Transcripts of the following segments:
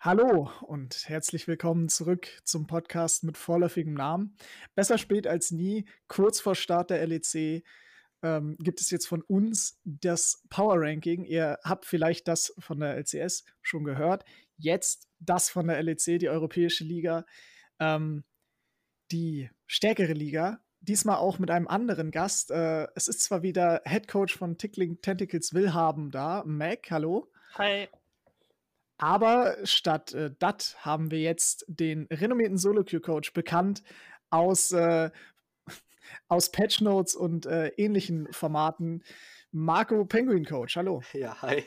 Hallo und herzlich willkommen zurück zum Podcast mit vorläufigem Namen. Besser spät als nie, kurz vor Start der LEC ähm, gibt es jetzt von uns das Power Ranking. Ihr habt vielleicht das von der LCS schon gehört. Jetzt das von der LEC, die Europäische Liga, ähm, die stärkere Liga. Diesmal auch mit einem anderen Gast. Äh, es ist zwar wieder Head Coach von Tickling Tentacles Willhaben da. Mac, hallo. Hi. Aber statt äh, dat haben wir jetzt den renommierten Solo-Queue-Coach bekannt aus, äh, aus Patch Notes und äh, ähnlichen Formaten. Marco Penguin Coach, hallo. Ja, hi.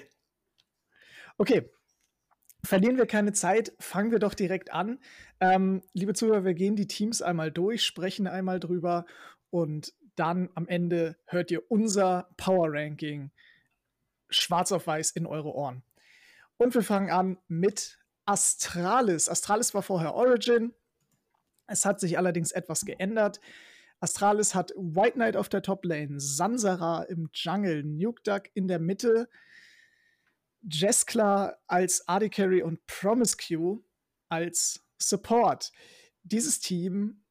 Okay, verlieren wir keine Zeit, fangen wir doch direkt an. Ähm, liebe Zuhörer, wir gehen die Teams einmal durch, sprechen einmal drüber und dann am Ende hört ihr unser Power Ranking schwarz auf weiß in eure Ohren. Und wir fangen an mit Astralis. Astralis war vorher Origin. Es hat sich allerdings etwas geändert. Astralis hat White Knight auf der Top Lane, Sansara im Jungle, Nuke Duck in der Mitte, Jeskla als AD Carry und Promiscue als Support. Dieses Team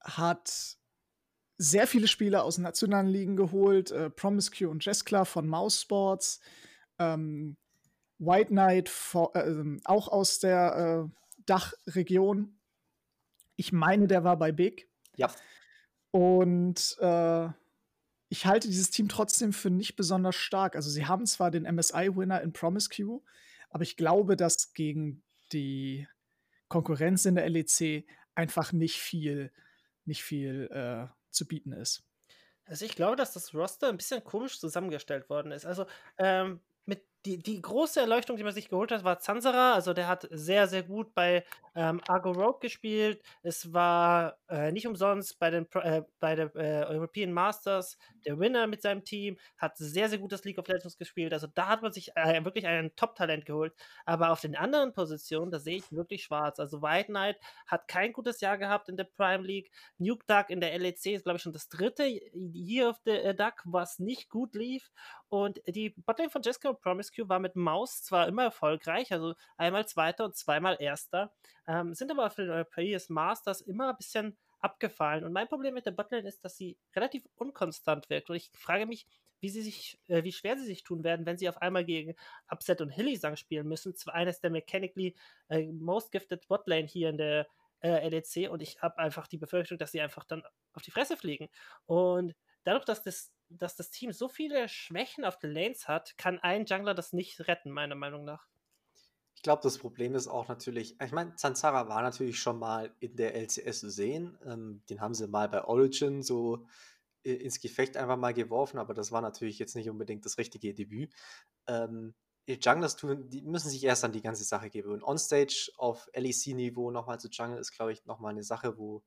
hat sehr viele Spieler aus nationalen Ligen geholt, äh, Promiscue und Jeskla von Mouse Sports, ähm, White Knight for, äh, auch aus der äh, Dachregion. Ich meine, der war bei Big. Ja. Und äh, ich halte dieses Team trotzdem für nicht besonders stark. Also sie haben zwar den MSI-Winner in Promiscue, aber ich glaube, dass gegen die Konkurrenz in der LEC einfach nicht viel, nicht viel äh, zu bieten ist. Also ich glaube, dass das Roster ein bisschen komisch zusammengestellt worden ist. Also ähm, die, die große Erleuchtung, die man sich geholt hat, war Zansara. Also der hat sehr, sehr gut bei ähm, Argo Rogue gespielt. Es war äh, nicht umsonst bei den äh, bei der äh, European Masters der Winner mit seinem Team, hat sehr, sehr gutes League of Legends gespielt. Also da hat man sich äh, wirklich ein Top-Talent geholt. Aber auf den anderen Positionen, da sehe ich wirklich schwarz. Also White Knight hat kein gutes Jahr gehabt in der Prime League. Nuke Duck in der LEC ist, glaube ich, schon das dritte Year of the äh, Duck, was nicht gut lief. Und die Botlane von Jessica Promise Rescue war mit Maus zwar immer erfolgreich, also einmal Zweiter und zweimal Erster, ähm, sind aber für den European Masters immer ein bisschen abgefallen. Und mein Problem mit der Botlane ist, dass sie relativ unkonstant wirkt. Und ich frage mich, wie, sie sich, äh, wie schwer sie sich tun werden, wenn sie auf einmal gegen Upset und Hillisang spielen müssen. Zwar eines der mechanically äh, most gifted Botlane hier in der äh, LEC und ich habe einfach die Befürchtung, dass sie einfach dann auf die Fresse fliegen. Und dadurch, dass das dass das Team so viele Schwächen auf den Lanes hat, kann ein Jungler das nicht retten, meiner Meinung nach. Ich glaube, das Problem ist auch natürlich, ich meine, Zanzara war natürlich schon mal in der LCS zu sehen. Ähm, den haben sie mal bei Origin so äh, ins Gefecht einfach mal geworfen, aber das war natürlich jetzt nicht unbedingt das richtige Debüt. Ähm, Junglers tun, die müssen sich erst an die ganze Sache gewöhnen. Onstage auf LEC-Niveau nochmal zu jungle ist, glaube ich, nochmal eine Sache, wo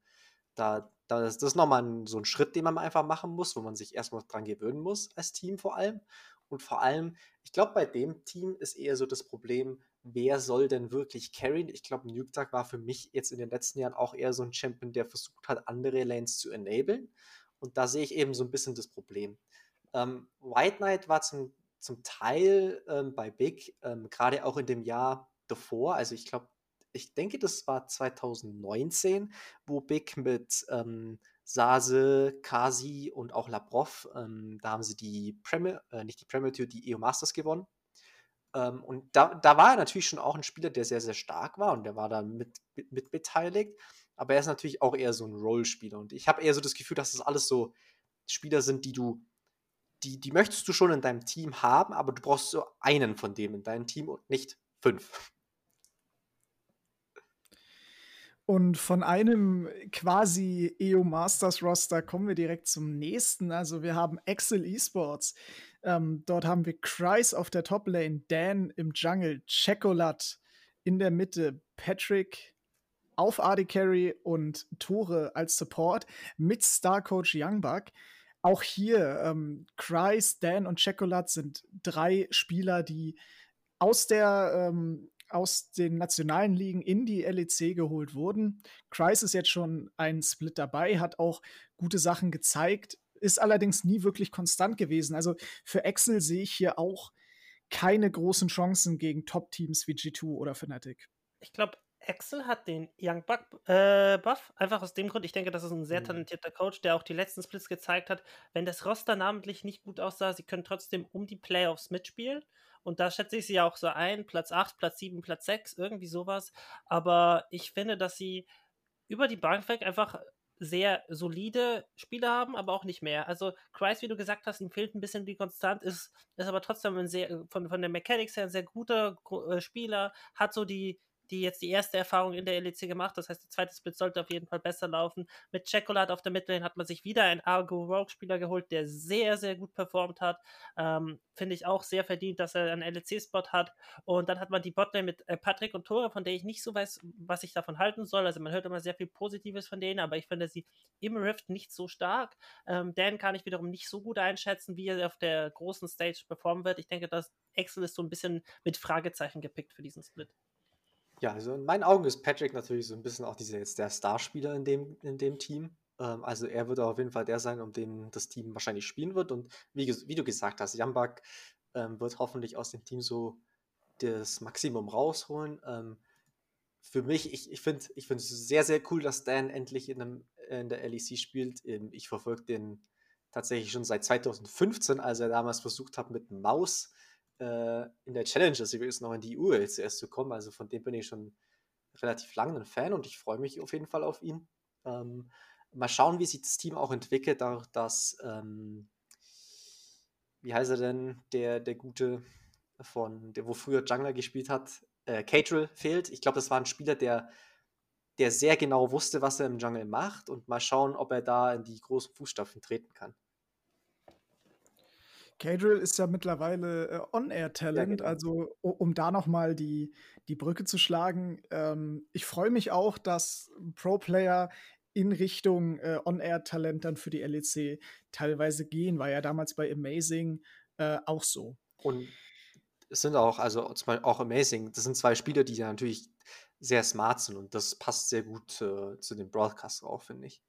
da, da ist das nochmal so ein Schritt, den man einfach machen muss, wo man sich erstmal dran gewöhnen muss, als Team vor allem. Und vor allem, ich glaube, bei dem Team ist eher so das Problem, wer soll denn wirklich carryen? Ich glaube, Nuke war für mich jetzt in den letzten Jahren auch eher so ein Champion, der versucht hat, andere Lanes zu enablen. Und da sehe ich eben so ein bisschen das Problem. Ähm, White Knight war zum, zum Teil ähm, bei Big, ähm, gerade auch in dem Jahr davor, also ich glaube, ich denke, das war 2019, wo Big mit ähm, Sase, Kasi und auch Labrov, ähm, da haben sie die Premier, äh, nicht die Premier Tour, die EU Masters gewonnen. Ähm, und da, da war er natürlich schon auch ein Spieler, der sehr, sehr stark war und der war da mit, mit, beteiligt. Aber er ist natürlich auch eher so ein Rollspieler. Und ich habe eher so das Gefühl, dass das alles so Spieler sind, die du, die, die möchtest du schon in deinem Team haben, aber du brauchst so einen von dem in deinem Team und nicht fünf. Und von einem quasi EO Masters Roster kommen wir direkt zum nächsten. Also wir haben Excel Esports. Ähm, dort haben wir Kreis auf der Top Lane, Dan im Jungle, Checolat in der Mitte, Patrick auf AD Carry und Tore als Support mit Star Coach Youngbuck. Auch hier, ähm, Kreis, Dan und Checolat sind drei Spieler, die aus der ähm, aus den nationalen Ligen in die LEC geholt wurden. Kreis ist jetzt schon ein Split dabei, hat auch gute Sachen gezeigt, ist allerdings nie wirklich konstant gewesen. Also für Excel sehe ich hier auch keine großen Chancen gegen Top-Teams wie G2 oder Fnatic. Ich glaube, Axel hat den Young Buck äh, Buff, einfach aus dem Grund, ich denke, das ist ein sehr mhm. talentierter Coach, der auch die letzten Splits gezeigt hat, wenn das Roster namentlich nicht gut aussah, sie können trotzdem um die Playoffs mitspielen. Und da schätze ich sie auch so ein, Platz 8, Platz 7, Platz 6, irgendwie sowas. Aber ich finde, dass sie über die Bank weg einfach sehr solide Spieler haben, aber auch nicht mehr. Also Christ, wie du gesagt hast, ihm fehlt ein bisschen die Konstant, ist, ist aber trotzdem ein sehr, von, von der Mechanics her ein sehr guter äh, Spieler, hat so die, die jetzt die erste Erfahrung in der LEC gemacht. Das heißt, der zweite Split sollte auf jeden Fall besser laufen. Mit Chocolate auf der Midlane hat man sich wieder einen Argo Rogue-Spieler geholt, der sehr, sehr gut performt hat. Ähm, Finde ich auch sehr verdient, dass er einen LEC-Spot hat. Und dann hat man die Botlane mit äh, Patrick und Tore, von der ich nicht so weiß, was ich davon halten soll. Also man hört immer sehr viel Positives von denen, aber ich finde sie im Rift nicht so stark. Ähm, Dan kann ich wiederum nicht so gut einschätzen, wie er auf der großen Stage performen wird. Ich denke, dass Excel ist so ein bisschen mit Fragezeichen gepickt für diesen Split. Ja, also in meinen Augen ist Patrick natürlich so ein bisschen auch dieser jetzt der Starspieler in dem, in dem Team. Ähm, also er wird auf jeden Fall der sein, um den das Team wahrscheinlich spielen wird. Und wie, wie du gesagt hast, Jambak ähm, wird hoffentlich aus dem Team so das Maximum rausholen. Ähm, für mich, ich, ich finde ich es sehr, sehr cool, dass Dan endlich in, einem, in der LEC spielt. Ähm, ich verfolge den tatsächlich schon seit 2015, als er damals versucht hat, mit Maus äh, in der Challenger Series noch in die ULCS zu kommen. Also von dem bin ich schon relativ lange ein Fan und ich freue mich auf jeden Fall auf ihn. Ähm, mal schauen, wie sich das Team auch entwickelt, dadurch, dass, ähm, wie heißt er denn, der, der gute von, der wo früher Jungler gespielt hat, äh, Catril fehlt. Ich glaube, das war ein Spieler, der, der sehr genau wusste, was er im Jungle macht und mal schauen, ob er da in die großen Fußstapfen treten kann. Cadrill ist ja mittlerweile äh, On-Air-Talent, ja, genau. also um da nochmal die, die Brücke zu schlagen. Ähm, ich freue mich auch, dass Pro-Player in Richtung äh, On-Air-Talent dann für die LEC teilweise gehen, war ja damals bei Amazing äh, auch so. Und es sind auch, also auch Amazing, das sind zwei Spieler, die ja natürlich sehr smart sind und das passt sehr gut äh, zu dem Broadcast auch, finde ich.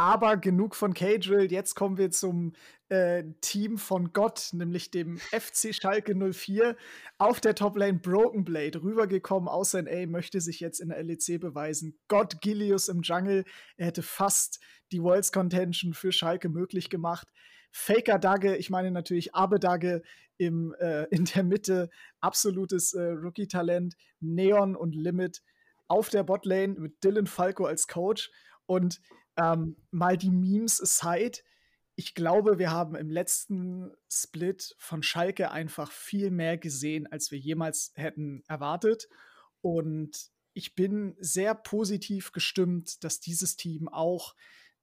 Aber genug von K-Drill. Jetzt kommen wir zum äh, Team von Gott, nämlich dem FC Schalke 04. Auf der Toplane Broken Blade rübergekommen aus NA, möchte sich jetzt in der LEC beweisen. Gott Gilius im Jungle. Er hätte fast die Worlds Contention für Schalke möglich gemacht. Faker Dagge, ich meine natürlich Abe Dagge im, äh, in der Mitte. Absolutes äh, Rookie-Talent. Neon und Limit auf der Botlane mit Dylan Falco als Coach. Und ähm, mal die Memes aside. Ich glaube, wir haben im letzten Split von Schalke einfach viel mehr gesehen, als wir jemals hätten erwartet. Und ich bin sehr positiv gestimmt, dass dieses Team auch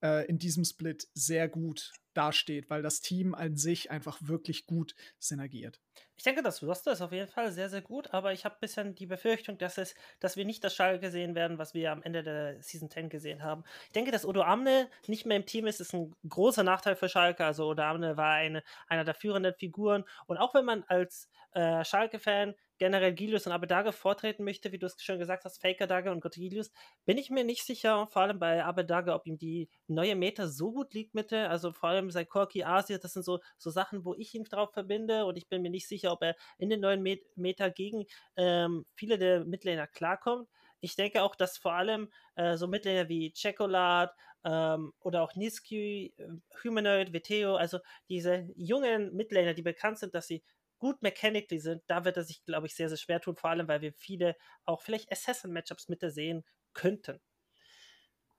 äh, in diesem Split sehr gut dasteht, weil das Team an sich einfach wirklich gut synergiert. Ich denke, das Roster ist auf jeden Fall sehr, sehr gut, aber ich habe ein bisschen die Befürchtung, dass, es, dass wir nicht das Schalke sehen werden, was wir am Ende der Season 10 gesehen haben. Ich denke, dass Odo Amne nicht mehr im Team ist, ist ein großer Nachteil für Schalke. Also Odo Amne war eine, einer der führenden Figuren. Und auch wenn man als äh, Schalke-Fan generell Gilius und Abedage vortreten möchte, wie du es schon gesagt hast, Faker Dage und Gott Gilius, bin ich mir nicht sicher, vor allem bei Abedage, ob ihm die neue Meta so gut liegt Mitte, also vor allem sein Corki Asia, das sind so, so Sachen, wo ich ihn drauf verbinde und ich bin mir nicht sicher, ob er in den neuen Met Meta gegen ähm, viele der Midlaner klarkommt. Ich denke auch, dass vor allem äh, so Midlaner wie Chocolate ähm, oder auch Niski, äh, Humanoid, Veteo, also diese jungen Midlaner, die bekannt sind, dass sie gut mechanically sind, da wird er sich, glaube ich, sehr, sehr schwer tun, vor allem, weil wir viele auch vielleicht Assassin-Matchups mit sehen könnten.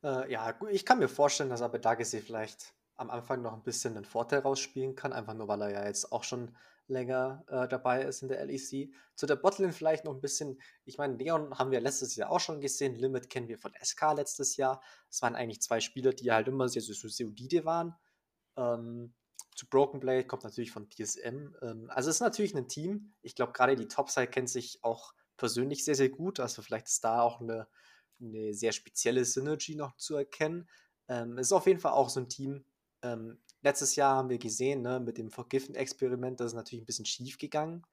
Äh, ja, ich kann mir vorstellen, dass aber Dagesi vielleicht am Anfang noch ein bisschen den Vorteil rausspielen kann, einfach nur, weil er ja jetzt auch schon länger äh, dabei ist in der LEC. Zu der Botlane vielleicht noch ein bisschen, ich meine, Leon haben wir letztes Jahr auch schon gesehen, Limit kennen wir von SK letztes Jahr. Es waren eigentlich zwei Spieler, die halt immer sehr, sehr, sehr solide waren. Ähm, zu Broken Blade kommt natürlich von TSM. Ähm, also es ist natürlich ein Team. Ich glaube, gerade die Topside kennt sich auch persönlich sehr, sehr gut. Also vielleicht ist da auch eine, eine sehr spezielle Synergy noch zu erkennen. Ähm, es ist auf jeden Fall auch so ein Team. Ähm, letztes Jahr haben wir gesehen, ne, mit dem Forgiven-Experiment, das ist natürlich ein bisschen schief gegangen.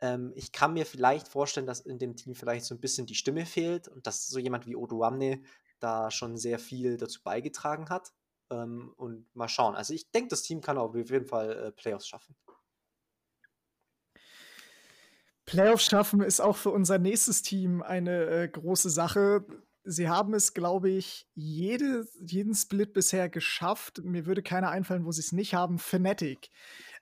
Ähm, ich kann mir vielleicht vorstellen, dass in dem Team vielleicht so ein bisschen die Stimme fehlt und dass so jemand wie Oduamne da schon sehr viel dazu beigetragen hat. Ähm, und mal schauen. Also ich denke, das Team kann auf jeden Fall äh, Playoffs schaffen. Playoffs schaffen ist auch für unser nächstes Team eine äh, große Sache. Sie haben es, glaube ich, jede, jeden Split bisher geschafft. Mir würde keiner einfallen, wo sie es nicht haben. Fnatic.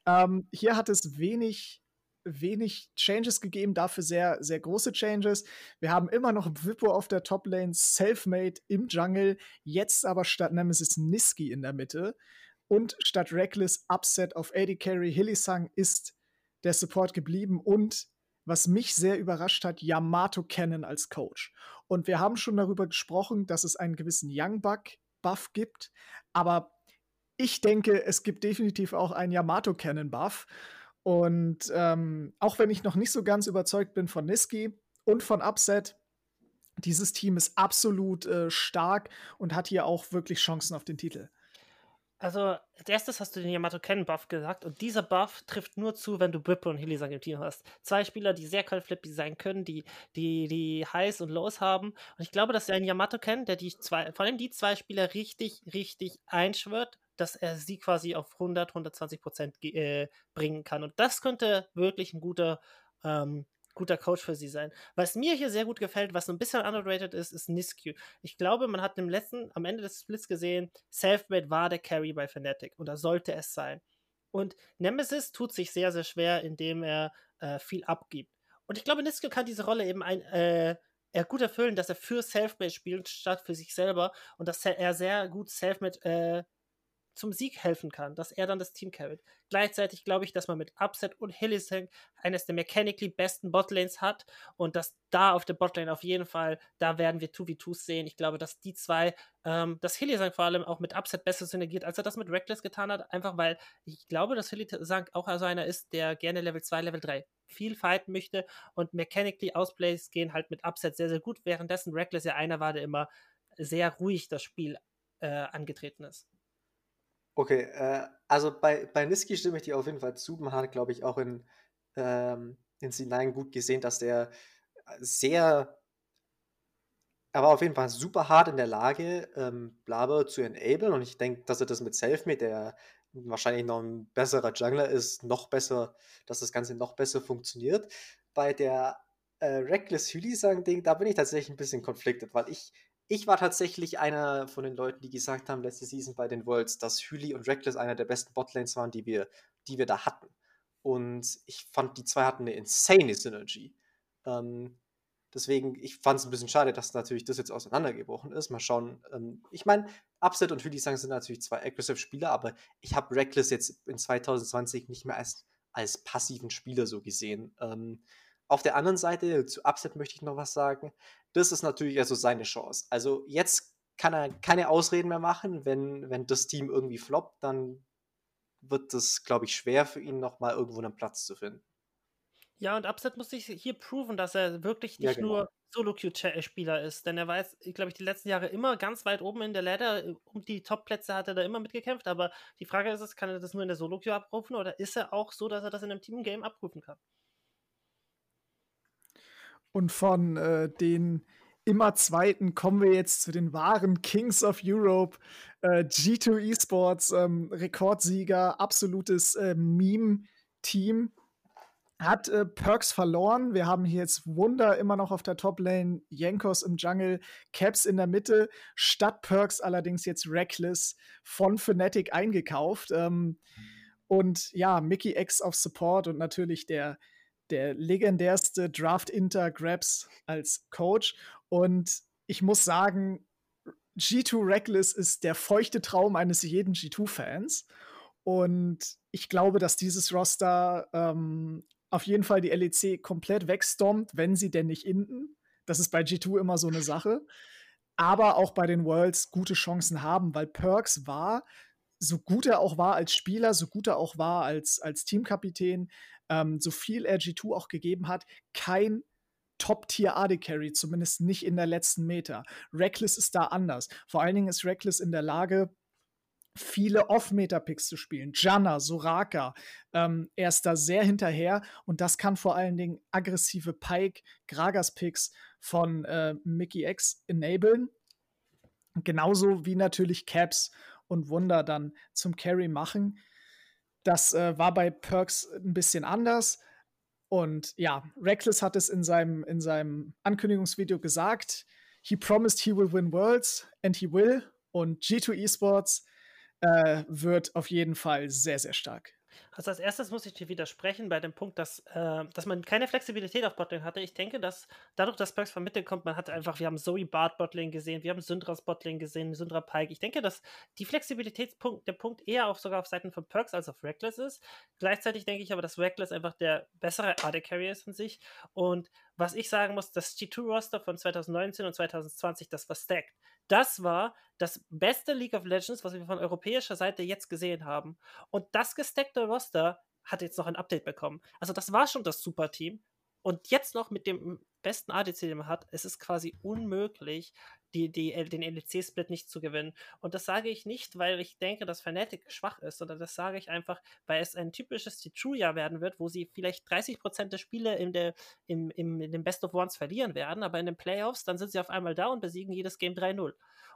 Ähm, hier hat es wenig, wenig Changes gegeben, dafür sehr, sehr große Changes. Wir haben immer noch Wippo auf der Top-Lane, Selfmade im Jungle, jetzt aber statt Nemesis Niski in der Mitte. Und statt Reckless Upset auf AD Carry Hillisang ist der Support geblieben und was mich sehr überrascht hat, Yamato Cannon als Coach. Und wir haben schon darüber gesprochen, dass es einen gewissen Young Buck Buff gibt, aber ich denke, es gibt definitiv auch einen Yamato Cannon Buff. Und ähm, auch wenn ich noch nicht so ganz überzeugt bin von Niski und von Upset, dieses Team ist absolut äh, stark und hat hier auch wirklich Chancen auf den Titel. Also, als erstes hast du den Yamato Ken Buff gesagt und dieser Buff trifft nur zu, wenn du Bippo und Hillisang im Team hast. Zwei Spieler, die sehr flippy sein können, die, die, die Highs und Lows haben. Und ich glaube, dass einen Yamato Ken, der die zwei, vor allem die zwei Spieler richtig, richtig einschwört, dass er sie quasi auf 100, 120 Prozent äh, bringen kann. Und das könnte wirklich ein guter ähm, guter Coach für sie sein. Was mir hier sehr gut gefällt, was ein bisschen underrated ist, ist Niskю. Ich glaube, man hat im letzten, am Ende des Splits gesehen, Selfmade war der Carry bei Fnatic oder sollte es sein. Und Nemesis tut sich sehr, sehr schwer, indem er äh, viel abgibt. Und ich glaube, Niskyu kann diese Rolle eben ein, äh, er gut erfüllen, dass er für Selfmade spielt, statt für sich selber und dass er sehr gut Selfmade äh, zum Sieg helfen kann, dass er dann das Team carryt. Gleichzeitig glaube ich, dass man mit Upset und Hillisang eines der mechanically besten Botlanes hat und dass da auf der Botlane auf jeden Fall, da werden wir 2v2s sehen. Ich glaube, dass die zwei, ähm, dass Hillisang vor allem auch mit Upset besser synergiert, als er das mit Reckless getan hat, einfach weil ich glaube, dass Hillisang auch also einer ist, der gerne Level 2, Level 3 viel fighten möchte und mechanically Ausplays gehen halt mit Upset sehr, sehr gut, währenddessen Reckless ja einer war, der immer sehr ruhig das Spiel äh, angetreten ist. Okay, äh, also bei, bei Niski stimme ich dir auf jeden Fall zu. Man hat, glaube ich, auch in, ähm, in C9 gut gesehen, dass der sehr, er war auf jeden Fall super hart in der Lage, ähm, Blaber zu enablen. Und ich denke, dass er das mit Selfmade, der wahrscheinlich noch ein besserer Jungler ist, noch besser, dass das Ganze noch besser funktioniert. Bei der äh, Reckless Hylisang-Ding, da bin ich tatsächlich ein bisschen konfliktet, weil ich ich war tatsächlich einer von den Leuten, die gesagt haben, letzte Season bei den Worlds, dass Hüli und Reckless einer der besten Botlanes waren, die wir, die wir da hatten. Und ich fand, die zwei hatten eine insane Synergy. Ähm, deswegen, ich fand es ein bisschen schade, dass natürlich das jetzt auseinandergebrochen ist. Mal schauen. Ähm, ich meine, Upset und Hüli sagen sind natürlich zwei aggressive Spieler, aber ich habe Reckless jetzt in 2020 nicht mehr als, als passiven Spieler so gesehen. Ähm, auf der anderen Seite, zu Upset möchte ich noch was sagen. Das ist natürlich also seine Chance. Also jetzt kann er keine Ausreden mehr machen. Wenn, wenn das Team irgendwie floppt, dann wird das, glaube ich, schwer für ihn, nochmal irgendwo einen Platz zu finden. Ja, und Upset muss sich hier proven, dass er wirklich nicht ja, genau. nur Solo-Q-Spieler ist. Denn er war jetzt, glaube ich, die letzten Jahre immer ganz weit oben in der Ladder. Um die Top-Plätze hat er da immer mitgekämpft. Aber die Frage ist, kann er das nur in der Solo-Q abrufen oder ist er auch so, dass er das in einem Team-Game abrufen kann? Und von äh, den immer Zweiten kommen wir jetzt zu den wahren Kings of Europe. Äh, G2 Esports, ähm, Rekordsieger, absolutes äh, Meme-Team. Hat äh, Perks verloren. Wir haben hier jetzt Wunder immer noch auf der Top-Lane, Jankos im Jungle, Caps in der Mitte. Statt Perks allerdings jetzt Reckless von Fnatic eingekauft. Ähm, und ja, Mickey X auf Support und natürlich der der legendärste Draft-Inter-Grabs als Coach. Und ich muss sagen, G2 Reckless ist der feuchte Traum eines jeden G2-Fans. Und ich glaube, dass dieses Roster ähm, auf jeden Fall die LEC komplett wegstormt, wenn sie denn nicht inden. Das ist bei G2 immer so eine Sache. Aber auch bei den Worlds gute Chancen haben, weil Perks war, so gut er auch war als Spieler, so gut er auch war als, als Teamkapitän, ähm, so viel er G2 auch gegeben hat, kein Top-Tier AD Carry, zumindest nicht in der letzten Meter. Reckless ist da anders. Vor allen Dingen ist Reckless in der Lage, viele Off-Meter-Picks zu spielen. Janna, Soraka, ähm, er ist da sehr hinterher und das kann vor allen Dingen aggressive Pike, Gragas-Picks von äh, Mickey X enablen. Genauso wie natürlich Caps und Wunder dann zum Carry machen. Das äh, war bei Perks ein bisschen anders. Und ja, Reckless hat es in seinem, in seinem Ankündigungsvideo gesagt. He promised he will win Worlds and he will. Und G2 Esports äh, wird auf jeden Fall sehr, sehr stark. Also als erstes muss ich dir widersprechen bei dem Punkt, dass, äh, dass man keine Flexibilität auf Botlane hatte. Ich denke, dass dadurch, dass Perks vermittelt kommt, man hat einfach, wir haben Zoe Bart Botlane gesehen, wir haben Syndras Botlane gesehen, Syndra Pike. Ich denke, dass die Flexibilitätspunkt, der Punkt eher auch sogar auf Seiten von Perks als auf Reckless ist. Gleichzeitig denke ich aber, dass Reckless einfach der bessere AD Carrier ist an sich. Und was ich sagen muss, das G2-Roster von 2019 und 2020, das war stacked. Das war das beste League of Legends, was wir von europäischer Seite jetzt gesehen haben. Und das gesteckte Roster hat jetzt noch ein Update bekommen. Also das war schon das Super-Team. Und jetzt noch mit dem besten ADC, den man hat, es ist quasi unmöglich, die, die, den LEC-Split nicht zu gewinnen. Und das sage ich nicht, weil ich denke, dass Fnatic schwach ist, sondern das sage ich einfach, weil es ein typisches T-True-Jahr werden wird, wo sie vielleicht 30% der Spiele in, der, im, im, in den Best of Ones verlieren werden, aber in den Playoffs, dann sind sie auf einmal da und besiegen jedes Game 3-0.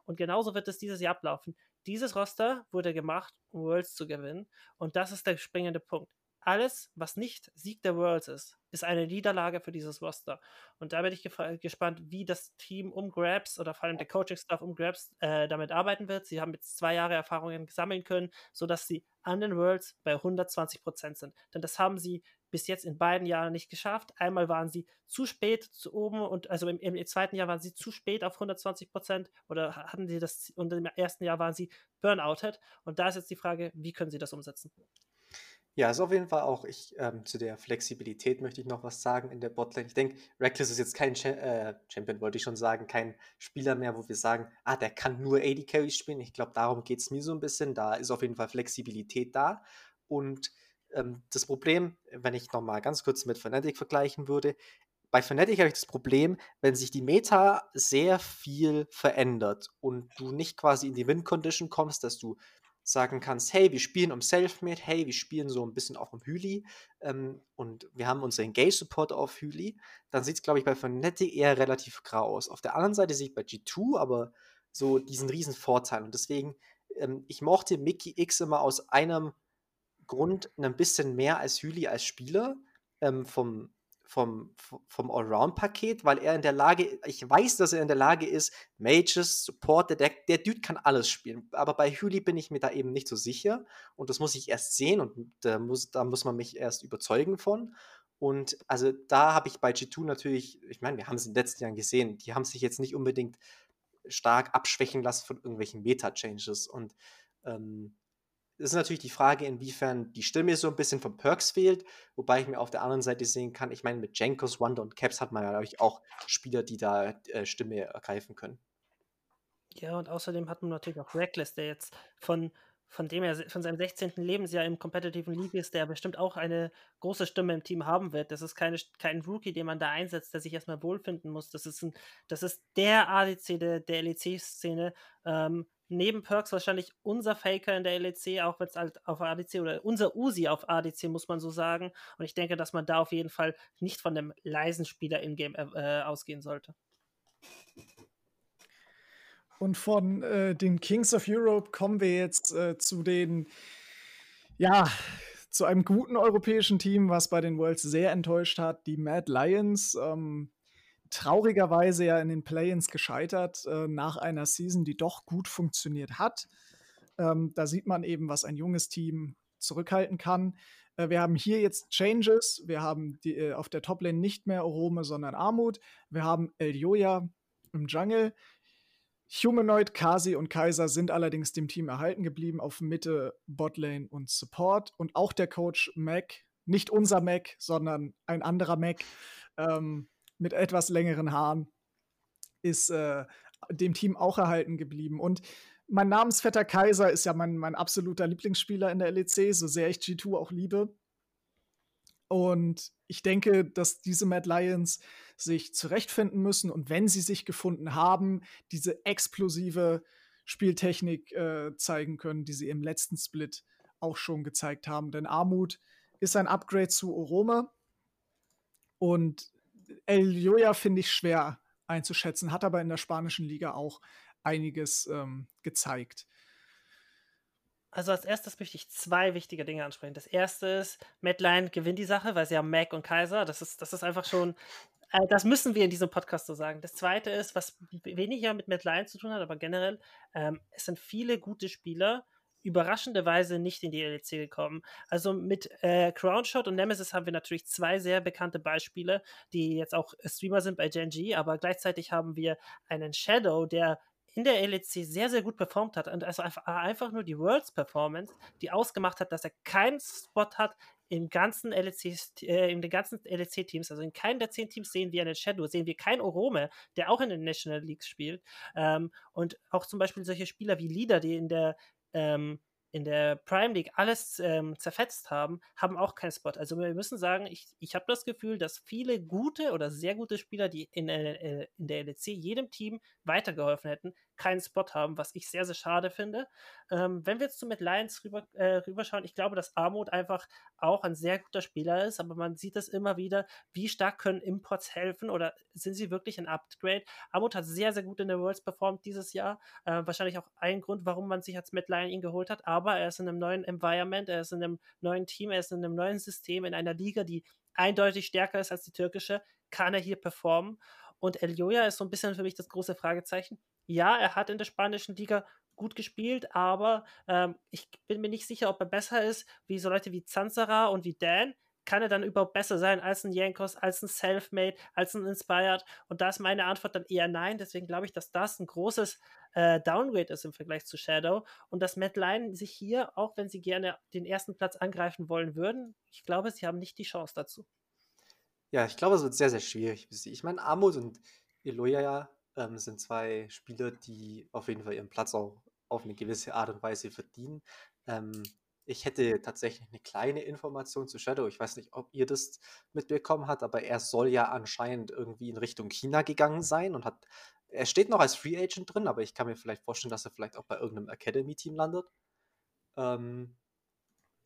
Und genauso wird es dieses Jahr ablaufen. Dieses Roster wurde gemacht, um Worlds zu gewinnen. Und das ist der springende Punkt alles, was nicht Sieg der Worlds ist, ist eine Niederlage für dieses Roster. Und da bin ich gespannt, wie das Team um Grabs oder vor allem der Coaching-Staff um Grabs äh, damit arbeiten wird. Sie haben jetzt zwei Jahre Erfahrungen sammeln können, sodass sie an den Worlds bei 120 Prozent sind. Denn das haben sie bis jetzt in beiden Jahren nicht geschafft. Einmal waren sie zu spät zu oben und also im, im zweiten Jahr waren sie zu spät auf 120 Prozent oder hatten sie das und im ersten Jahr waren sie burnouted. Und da ist jetzt die Frage, wie können sie das umsetzen? Ja, ist auf jeden Fall auch ich ähm, zu der Flexibilität möchte ich noch was sagen in der Botlane. Ich denke, Reckless ist jetzt kein Cha äh, Champion, wollte ich schon sagen, kein Spieler mehr, wo wir sagen, ah, der kann nur AD Carry spielen. Ich glaube, darum geht es mir so ein bisschen. Da ist auf jeden Fall Flexibilität da. Und ähm, das Problem, wenn ich nochmal ganz kurz mit Fnatic vergleichen würde, bei Fnatic habe ich das Problem, wenn sich die Meta sehr viel verändert und du nicht quasi in die Win-Condition kommst, dass du sagen kannst, hey, wir spielen um Selfmade, hey, wir spielen so ein bisschen auch um Hüli ähm, und wir haben unseren Engage-Support auf Hüli, dann sieht es, glaube ich, bei Fnatic eher relativ grau aus. Auf der anderen Seite sehe ich bei G2 aber so diesen riesen Vorteil und deswegen, ähm, ich mochte Mickey X immer aus einem Grund ein bisschen mehr als Hüli als Spieler, ähm, vom, vom, vom Allround-Paket, weil er in der Lage, ich weiß, dass er in der Lage ist, Mages, Support, der, der Dude kann alles spielen. Aber bei Huli bin ich mir da eben nicht so sicher und das muss ich erst sehen und da muss, da muss man mich erst überzeugen von. Und also da habe ich bei G2 natürlich, ich meine, wir haben es in den letzten Jahren gesehen, die haben sich jetzt nicht unbedingt stark abschwächen lassen von irgendwelchen Meta-Changes und ähm, ist natürlich die Frage, inwiefern die Stimme so ein bisschen von Perks fehlt, wobei ich mir auf der anderen Seite sehen kann, ich meine, mit Jenkos, Wanda und Caps hat man ja, glaube ich, auch Spieler, die da äh, Stimme ergreifen können. Ja, und außerdem hat man natürlich auch Reckless, der jetzt von, von dem er von seinem 16. Lebensjahr im kompetitiven League ist, der bestimmt auch eine große Stimme im Team haben wird. Das ist keine, kein Rookie, den man da einsetzt, der sich erstmal wohlfinden muss. Das ist, ein, das ist der ADC der, der LEC-Szene. Ähm, neben Perks wahrscheinlich unser Faker in der LEC, auch wenn es halt auf ADC oder unser Uzi auf ADC, muss man so sagen. Und ich denke, dass man da auf jeden Fall nicht von dem leisen Spieler in-game äh, ausgehen sollte. Und von äh, den Kings of Europe kommen wir jetzt äh, zu den, ja, zu einem guten europäischen Team, was bei den Worlds sehr enttäuscht hat, die Mad Lions. Ähm, traurigerweise ja in den Play-ins gescheitert äh, nach einer Season, die doch gut funktioniert hat. Ähm, da sieht man eben, was ein junges Team zurückhalten kann. Äh, wir haben hier jetzt Changes. Wir haben die, äh, auf der Toplane nicht mehr Orome, sondern Armut. Wir haben El Joya im Jungle. Humanoid, Kasi und Kaiser sind allerdings dem Team erhalten geblieben auf Mitte, Botlane und Support. Und auch der Coach Mac, nicht unser Mac, sondern ein anderer Mac, ähm, mit etwas längeren Haaren ist äh, dem Team auch erhalten geblieben. Und mein Namensvetter Kaiser ist ja mein, mein absoluter Lieblingsspieler in der LEC, so sehr ich G2 auch liebe. Und ich denke, dass diese Mad Lions sich zurechtfinden müssen und wenn sie sich gefunden haben, diese explosive Spieltechnik äh, zeigen können, die sie im letzten Split auch schon gezeigt haben. Denn Armut ist ein Upgrade zu Orome und El Joya finde ich schwer einzuschätzen, hat aber in der spanischen Liga auch einiges ähm, gezeigt. Also als erstes möchte ich zwei wichtige Dinge ansprechen. Das erste ist, Lyon gewinnt die Sache, weil sie haben Mac und Kaiser. Das ist, das ist einfach schon, äh, das müssen wir in diesem Podcast so sagen. Das zweite ist, was weniger mit Lyon zu tun hat, aber generell, ähm, es sind viele gute Spieler, überraschenderweise nicht in die LEC gekommen. Also mit äh, Crownshot und Nemesis haben wir natürlich zwei sehr bekannte Beispiele, die jetzt auch Streamer sind bei Gen G, aber gleichzeitig haben wir einen Shadow, der in der LEC sehr, sehr gut performt hat. Und also einfach, einfach nur die Worlds Performance, die ausgemacht hat, dass er keinen Spot hat im ganzen LEC, äh, in den ganzen LEC-Teams, also in keinem der zehn Teams sehen wir einen Shadow, sehen wir keinen Orome, der auch in den National Leagues spielt. Ähm, und auch zum Beispiel solche Spieler wie Leader, die in der ähm, in der Prime League alles ähm, zerfetzt haben, haben auch keinen Spot. Also wir müssen sagen, ich, ich habe das Gefühl, dass viele gute oder sehr gute Spieler, die in, äh, in der LEC jedem Team weitergeholfen hätten, keinen Spot haben, was ich sehr, sehr schade finde. Ähm, wenn wir jetzt zu mit Lions rüber, äh, rüberschauen, ich glaube, dass Armut einfach auch ein sehr guter Spieler ist, aber man sieht es immer wieder, wie stark können Imports helfen oder sind sie wirklich ein Upgrade? Armut hat sehr, sehr gut in der Worlds performt dieses Jahr. Äh, wahrscheinlich auch ein Grund, warum man sich als Matt Lion ihn geholt hat, aber er ist in einem neuen Environment, er ist in einem neuen Team, er ist in einem neuen System, in einer Liga, die eindeutig stärker ist als die türkische, kann er hier performen. Und Elioja ist so ein bisschen für mich das große Fragezeichen ja, er hat in der spanischen Liga gut gespielt, aber ähm, ich bin mir nicht sicher, ob er besser ist wie so Leute wie Zanzara und wie Dan. Kann er dann überhaupt besser sein als ein Jankos, als ein Selfmade, als ein Inspired? Und da ist meine Antwort dann eher nein. Deswegen glaube ich, dass das ein großes äh, Downgrade ist im Vergleich zu Shadow. Und dass Matt Line sich hier, auch wenn sie gerne den ersten Platz angreifen wollen würden, ich glaube, sie haben nicht die Chance dazu. Ja, ich glaube, es wird sehr, sehr schwierig. Ich meine, Armut und Eloya ähm, sind zwei Spieler, die auf jeden Fall ihren Platz auch auf eine gewisse Art und Weise verdienen. Ähm, ich hätte tatsächlich eine kleine Information zu Shadow. Ich weiß nicht, ob ihr das mitbekommen habt, aber er soll ja anscheinend irgendwie in Richtung China gegangen sein und hat. Er steht noch als Free Agent drin, aber ich kann mir vielleicht vorstellen, dass er vielleicht auch bei irgendeinem Academy-Team landet. Ähm,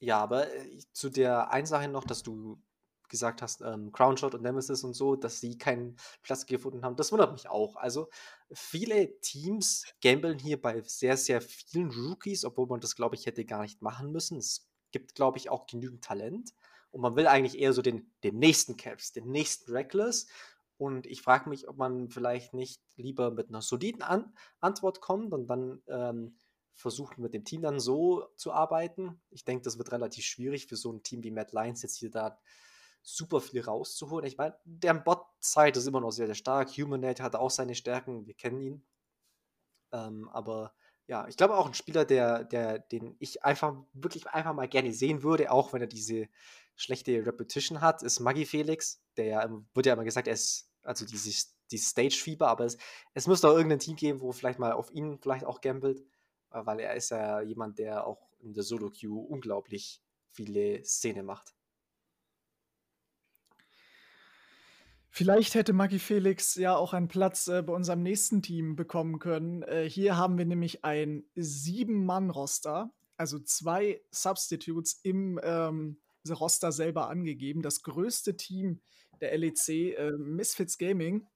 ja, aber äh, zu der einen Sache noch, dass du gesagt hast, ähm, Crownshot und Nemesis und so, dass sie keinen Platz gefunden haben. Das wundert mich auch. Also viele Teams gambeln hier bei sehr, sehr vielen Rookies, obwohl man das, glaube ich, hätte gar nicht machen müssen. Es gibt, glaube ich, auch genügend Talent. Und man will eigentlich eher so den, den nächsten Caps, den nächsten Reckless. Und ich frage mich, ob man vielleicht nicht lieber mit einer soliden An Antwort kommt und dann ähm, versucht mit dem Team dann so zu arbeiten. Ich denke, das wird relativ schwierig für so ein Team wie Matt Lyons jetzt hier da super viel rauszuholen. Ich meine, der Bot-Side ist immer noch sehr, sehr stark. Humanate hat auch seine Stärken, wir kennen ihn. Ähm, aber ja, ich glaube auch ein Spieler, der, der, den ich einfach wirklich einfach mal gerne sehen würde, auch wenn er diese schlechte Repetition hat, ist Maggie Felix. Der ja, wird ja immer gesagt, er ist, also dieses, dieses Stage-Fieber, aber es, es müsste auch irgendein Team geben, wo vielleicht mal auf ihn vielleicht auch gambelt, äh, weil er ist ja jemand, der auch in der Solo-Queue unglaublich viele Szene macht. Vielleicht hätte Maggie Felix ja auch einen Platz äh, bei unserem nächsten Team bekommen können. Äh, hier haben wir nämlich ein Sieben-Mann-Roster, also zwei Substitutes im ähm, Roster selber angegeben. Das größte Team der LEC, äh, Misfits Gaming.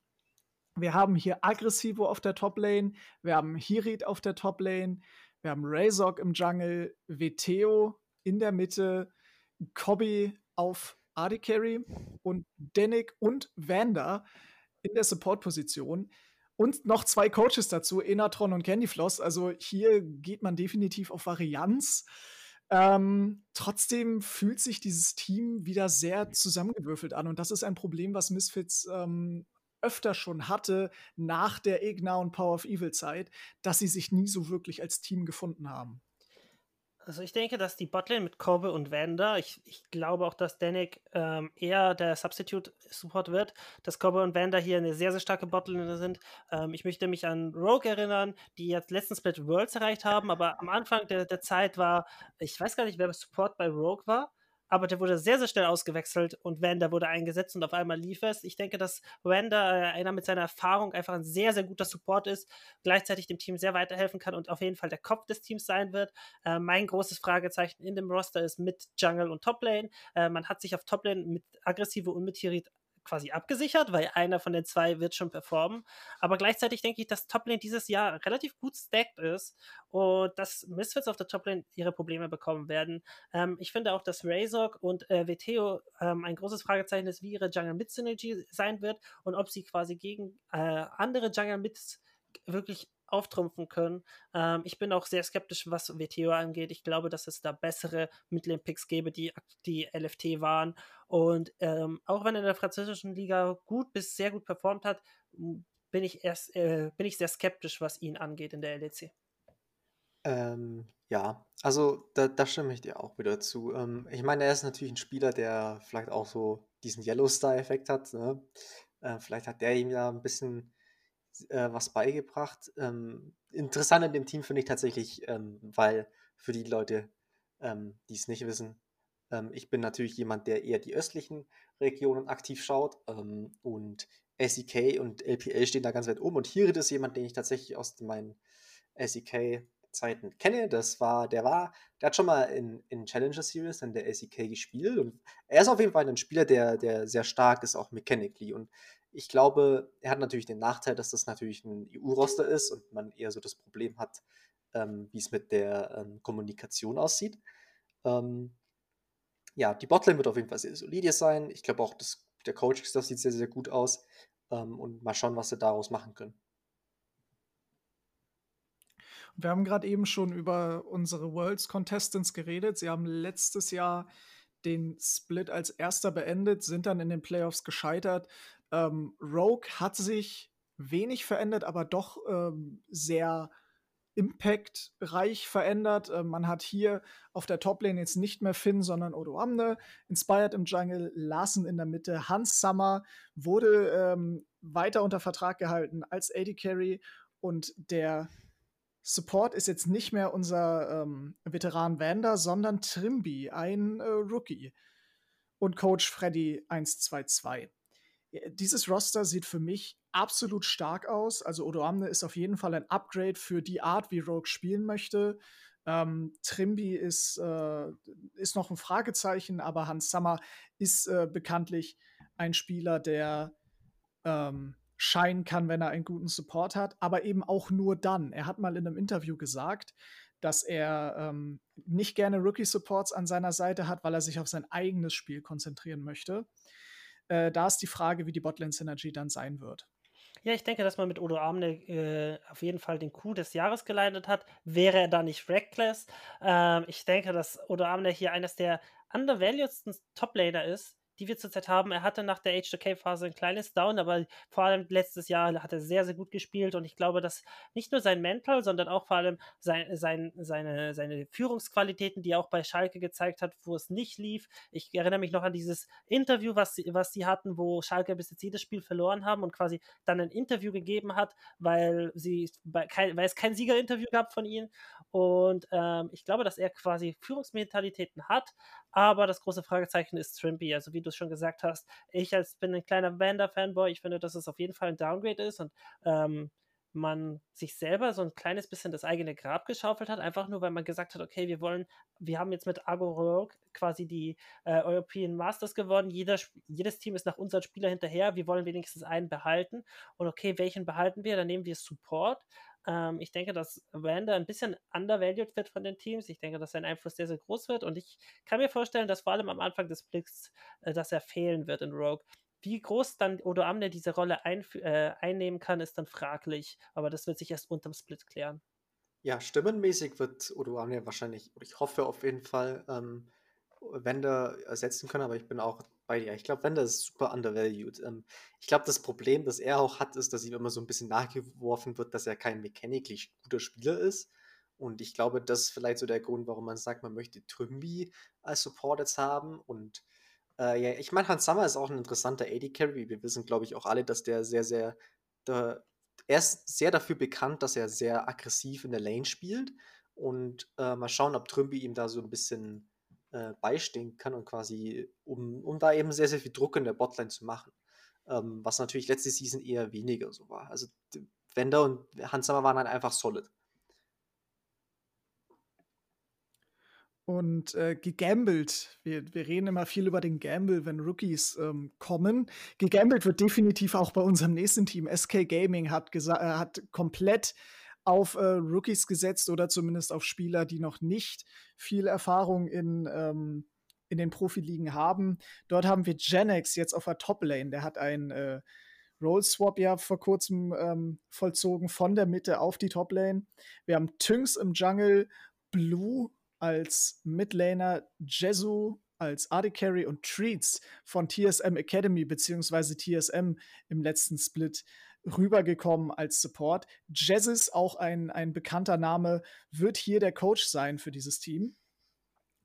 Wir haben hier Aggressivo auf der Top-Lane, wir haben Hirit auf der Top-Lane, wir haben Razok im Jungle, Veteo in der Mitte, Cobby auf AD Carry und Danik und Vanda in der Support-Position. Und noch zwei Coaches dazu, Enatron und Candyfloss. Also hier geht man definitiv auf Varianz. Ähm, trotzdem fühlt sich dieses Team wieder sehr zusammengewürfelt an. Und das ist ein Problem, was Misfits ähm, öfter schon hatte nach der Igna und Power of Evil Zeit, dass sie sich nie so wirklich als Team gefunden haben. Also ich denke, dass die Botlane mit Kobe und Vander, ich, ich glaube auch, dass Danik ähm, eher der Substitute-Support wird, dass Kobe und Vander hier eine sehr, sehr starke Botlane sind. Ähm, ich möchte mich an Rogue erinnern, die jetzt letzten Split Worlds erreicht haben, aber am Anfang der, der Zeit war, ich weiß gar nicht, wer Support bei Rogue war, aber der wurde sehr, sehr schnell ausgewechselt und Wanda wurde eingesetzt und auf einmal lief es. Ich denke, dass Wanda äh, einer mit seiner Erfahrung einfach ein sehr, sehr guter Support ist, gleichzeitig dem Team sehr weiterhelfen kann und auf jeden Fall der Kopf des Teams sein wird. Äh, mein großes Fragezeichen in dem Roster ist mit Jungle und Toplane. Äh, man hat sich auf Toplane mit Aggressive und mit Hirit quasi abgesichert, weil einer von den zwei wird schon performen. Aber gleichzeitig denke ich, dass Toplane dieses Jahr relativ gut stacked ist und dass Misfits auf der Toplane ihre Probleme bekommen werden. Ähm, ich finde auch, dass Razor und äh, Veteo ähm, ein großes Fragezeichen ist, wie ihre Jungle Mid Synergy sein wird und ob sie quasi gegen äh, andere Jungle Mids wirklich auftrumpfen können. Ähm, ich bin auch sehr skeptisch, was WTO angeht. Ich glaube, dass es da bessere Midlane-Picks gäbe, die, die LFT waren. Und ähm, auch wenn er in der französischen Liga gut bis sehr gut performt hat, bin ich erst äh, bin ich sehr skeptisch, was ihn angeht in der LEC. Ähm, ja, also da, da stimme ich dir auch wieder zu. Ähm, ich meine, er ist natürlich ein Spieler, der vielleicht auch so diesen Yellow-Star-Effekt hat. Ne? Äh, vielleicht hat der ihm ja ein bisschen äh, was beigebracht. Ähm, interessant in dem Team finde ich tatsächlich, ähm, weil für die Leute, ähm, die es nicht wissen, ähm, ich bin natürlich jemand, der eher die östlichen Regionen aktiv schaut ähm, und SEK und LPL stehen da ganz weit oben und Hirid ist jemand, den ich tatsächlich aus meinen SEK Zeiten kenne. Das war, der war, der hat schon mal in, in Challenger Series in der SEK gespielt und er ist auf jeden Fall ein Spieler, der, der sehr stark ist, auch mechanically. Und ich glaube, er hat natürlich den Nachteil, dass das natürlich ein EU-Roster ist und man eher so das Problem hat, ähm, wie es mit der ähm, Kommunikation aussieht. Ähm, ja, die Botlane wird auf jeden Fall sehr solide sein. Ich glaube auch, das, der Coaching-Stuff sieht sehr, sehr gut aus. Ähm, und mal schauen, was sie daraus machen können. Wir haben gerade eben schon über unsere Worlds Contestants geredet. Sie haben letztes Jahr den Split als erster beendet, sind dann in den Playoffs gescheitert. Ähm, Rogue hat sich wenig verändert, aber doch ähm, sehr impactreich verändert. Äh, man hat hier auf der Toplane jetzt nicht mehr Finn, sondern Odo Amne. Inspired im Jungle, Larsen in der Mitte, Hans Summer wurde ähm, weiter unter Vertrag gehalten als AD Carry und der Support ist jetzt nicht mehr unser ähm, Veteran Vander, sondern Trimby, ein äh, Rookie. Und Coach Freddy 122 dieses Roster sieht für mich absolut stark aus. Also Odoamne ist auf jeden Fall ein Upgrade für die Art, wie Rogue spielen möchte. Ähm, Trimby ist, äh, ist noch ein Fragezeichen, aber Hans Sommer ist äh, bekanntlich ein Spieler, der ähm, scheinen kann, wenn er einen guten Support hat, aber eben auch nur dann. Er hat mal in einem Interview gesagt, dass er ähm, nicht gerne Rookie-Supports an seiner Seite hat, weil er sich auf sein eigenes Spiel konzentrieren möchte. Äh, da ist die Frage, wie die Botlane-Synergy dann sein wird. Ja, ich denke, dass man mit Odo Amne äh, auf jeden Fall den Coup des Jahres geleitet hat. Wäre er da nicht reckless? Ähm, ich denke, dass Odo Amne hier eines der undervaluedsten Top-Laner ist, die wir zurzeit haben. Er hatte nach der H2K-Phase ein kleines Down, aber vor allem letztes Jahr hat er sehr, sehr gut gespielt und ich glaube, dass nicht nur sein Mental, sondern auch vor allem sein, sein, seine, seine Führungsqualitäten, die er auch bei Schalke gezeigt hat, wo es nicht lief. Ich erinnere mich noch an dieses Interview, was sie, was sie hatten, wo Schalke bis jetzt jedes Spiel verloren haben und quasi dann ein Interview gegeben hat, weil, sie, weil es kein Siegerinterview gab von ihnen. Und ähm, ich glaube, dass er quasi Führungsmentalitäten hat, aber das große Fragezeichen ist Trimpy. Also wie du es schon gesagt hast, ich als bin ein kleiner Vander-Fanboy, ich finde, dass es auf jeden Fall ein Downgrade ist und ähm, man sich selber so ein kleines bisschen das eigene Grab geschaufelt hat, einfach nur, weil man gesagt hat, okay, wir wollen, wir haben jetzt mit Argo Rogue quasi die äh, European Masters gewonnen, Jeder, jedes Team ist nach unseren Spieler hinterher, wir wollen wenigstens einen behalten. Und okay, welchen behalten wir? Dann nehmen wir Support, ähm, ich denke, dass Wander ein bisschen undervalued wird von den Teams. Ich denke, dass sein Einfluss sehr, sehr groß wird. Und ich kann mir vorstellen, dass vor allem am Anfang des Blicks, äh, dass er fehlen wird in Rogue. Wie groß dann Odo Amne diese Rolle äh, einnehmen kann, ist dann fraglich. Aber das wird sich erst unterm Split klären. Ja, stimmenmäßig wird Odo Amne wahrscheinlich, ich hoffe auf jeden Fall, ähm, Wender ersetzen können, aber ich bin auch bei dir. Ich glaube, Wender ist super undervalued. Ähm, ich glaube, das Problem, das er auch hat, ist, dass ihm immer so ein bisschen nachgeworfen wird, dass er kein mechanically guter Spieler ist. Und ich glaube, das ist vielleicht so der Grund, warum man sagt, man möchte Trümbi als Support jetzt haben. Und äh, ja, ich meine, Hans Sommer ist auch ein interessanter AD-Carry. Wir wissen, glaube ich, auch alle, dass der sehr, sehr. Der, er ist sehr dafür bekannt, dass er sehr aggressiv in der Lane spielt. Und äh, mal schauen, ob Trümbi ihm da so ein bisschen äh, beistehen kann und quasi, um, um da eben sehr, sehr viel Druck in der Botline zu machen. Ähm, was natürlich letzte Season eher weniger so war. Also Wender und Hansamer waren halt einfach solid. und äh, gegambelt. Wir, wir reden immer viel über den Gamble, wenn Rookies ähm, kommen. Gegambelt wird definitiv auch bei unserem nächsten Team. SK Gaming hat, äh, hat komplett auf äh, Rookies gesetzt oder zumindest auf Spieler, die noch nicht viel Erfahrung in, ähm, in den Profiligen haben. Dort haben wir Genex jetzt auf der Top-Lane. Der hat ein äh, Roll-Swap ja vor kurzem ähm, vollzogen von der Mitte auf die Top-Lane. Wir haben Tynx im Jungle, Blue als Midlaner, Jesu als AD Carry und Treats von TSM Academy bzw. TSM im letzten Split rübergekommen als Support. Jazzis, auch ein, ein bekannter Name, wird hier der Coach sein für dieses Team.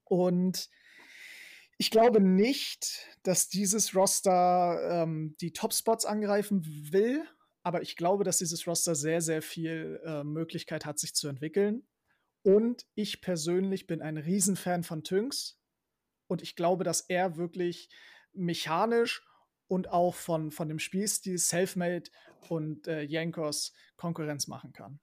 Und ich glaube nicht, dass dieses Roster ähm, die Top-Spots angreifen will, aber ich glaube, dass dieses Roster sehr, sehr viel äh, Möglichkeit hat, sich zu entwickeln. Und ich persönlich bin ein Riesenfan von Tynx. Und ich glaube, dass er wirklich mechanisch und auch von, von dem Spielstil Selfmade und äh, Jankos Konkurrenz machen kann.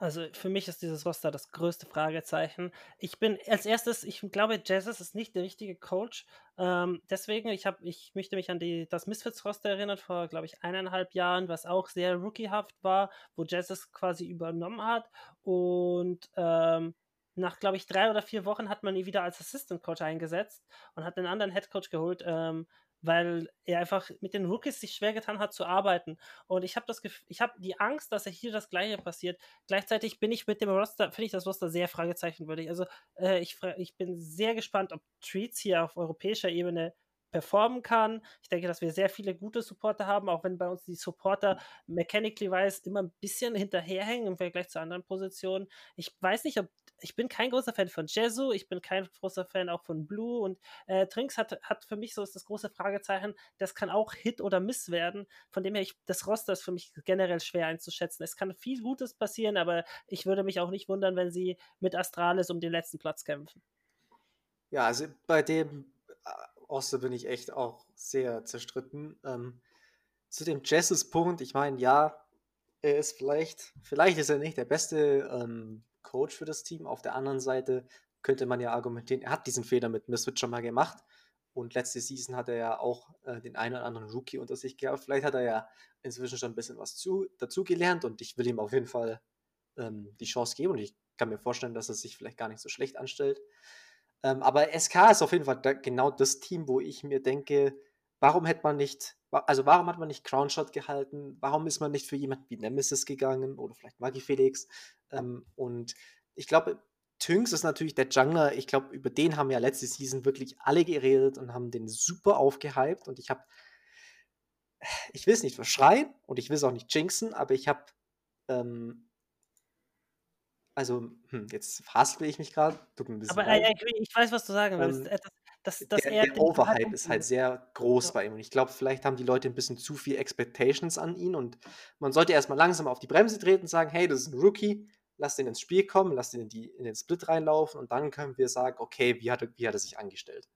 Also für mich ist dieses Roster das größte Fragezeichen. Ich bin als erstes, ich glaube, Jesus ist nicht der richtige Coach. Ähm, deswegen, ich, hab, ich möchte mich an die, das Misfits-Roster erinnern, vor, glaube ich, eineinhalb Jahren, was auch sehr rookiehaft war, wo Jesus quasi übernommen hat. Und ähm, nach, glaube ich, drei oder vier Wochen hat man ihn wieder als Assistant Coach eingesetzt und hat einen anderen Head Coach geholt, ähm, weil er einfach mit den Rookies sich schwer getan hat zu arbeiten. Und ich habe das Gefühl, ich habe die Angst, dass er hier das Gleiche passiert. Gleichzeitig bin ich mit dem Roster, finde ich das Roster sehr fragezeichenwürdig. Also äh, ich, ich bin sehr gespannt, ob Treats hier auf europäischer Ebene performen kann. Ich denke, dass wir sehr viele gute Supporter haben, auch wenn bei uns die Supporter mechanically wise immer ein bisschen hinterherhängen im Vergleich zu anderen Positionen. Ich weiß nicht, ob ich bin kein großer Fan von Jesu, ich bin kein großer Fan auch von Blue und äh, Trinks hat, hat für mich so ist das große Fragezeichen, das kann auch Hit oder Miss werden. Von dem her, ich, das Roster ist für mich generell schwer einzuschätzen. Es kann viel Gutes passieren, aber ich würde mich auch nicht wundern, wenn sie mit Astralis um den letzten Platz kämpfen. Ja, also bei dem äh, Oster bin ich echt auch sehr zerstritten. Ähm, zu dem Jesses Punkt, ich meine, ja, er ist vielleicht, vielleicht ist er nicht der beste ähm, Coach für das Team. Auf der anderen Seite könnte man ja argumentieren, er hat diesen Fehler mit Misfit schon mal gemacht. Und letzte Season hat er ja auch äh, den einen oder anderen Rookie unter sich gehabt. Vielleicht hat er ja inzwischen schon ein bisschen was zu, dazu gelernt und ich will ihm auf jeden Fall ähm, die Chance geben und ich kann mir vorstellen, dass er sich vielleicht gar nicht so schlecht anstellt. Ähm, aber SK ist auf jeden Fall da, genau das Team, wo ich mir denke, warum hätte man nicht, also warum hat man nicht Crownshot gehalten? Warum ist man nicht für jemanden wie Nemesis gegangen oder vielleicht Maggie Felix? Ähm, und ich glaube, Tynx ist natürlich der Jungler. Ich glaube, über den haben ja letzte Season wirklich alle geredet und haben den super aufgehypt. Und ich habe, ich will es nicht verschreien und ich will es auch nicht jinxen, aber ich habe, ähm, also, hm, jetzt haspel ich mich gerade. Aber äh, ich, ich, weiß, was du sagen willst. Ähm, dass, dass der, der Overhype ist halt sehr groß ja. bei ihm. Und ich glaube, vielleicht haben die Leute ein bisschen zu viel Expectations an ihn. Und man sollte erstmal langsam auf die Bremse treten und sagen, hey, das ist ein Rookie, lass den ins Spiel kommen, lass den in, die, in den Split reinlaufen und dann können wir sagen, okay, wie hat, er, wie hat er sich angestellt?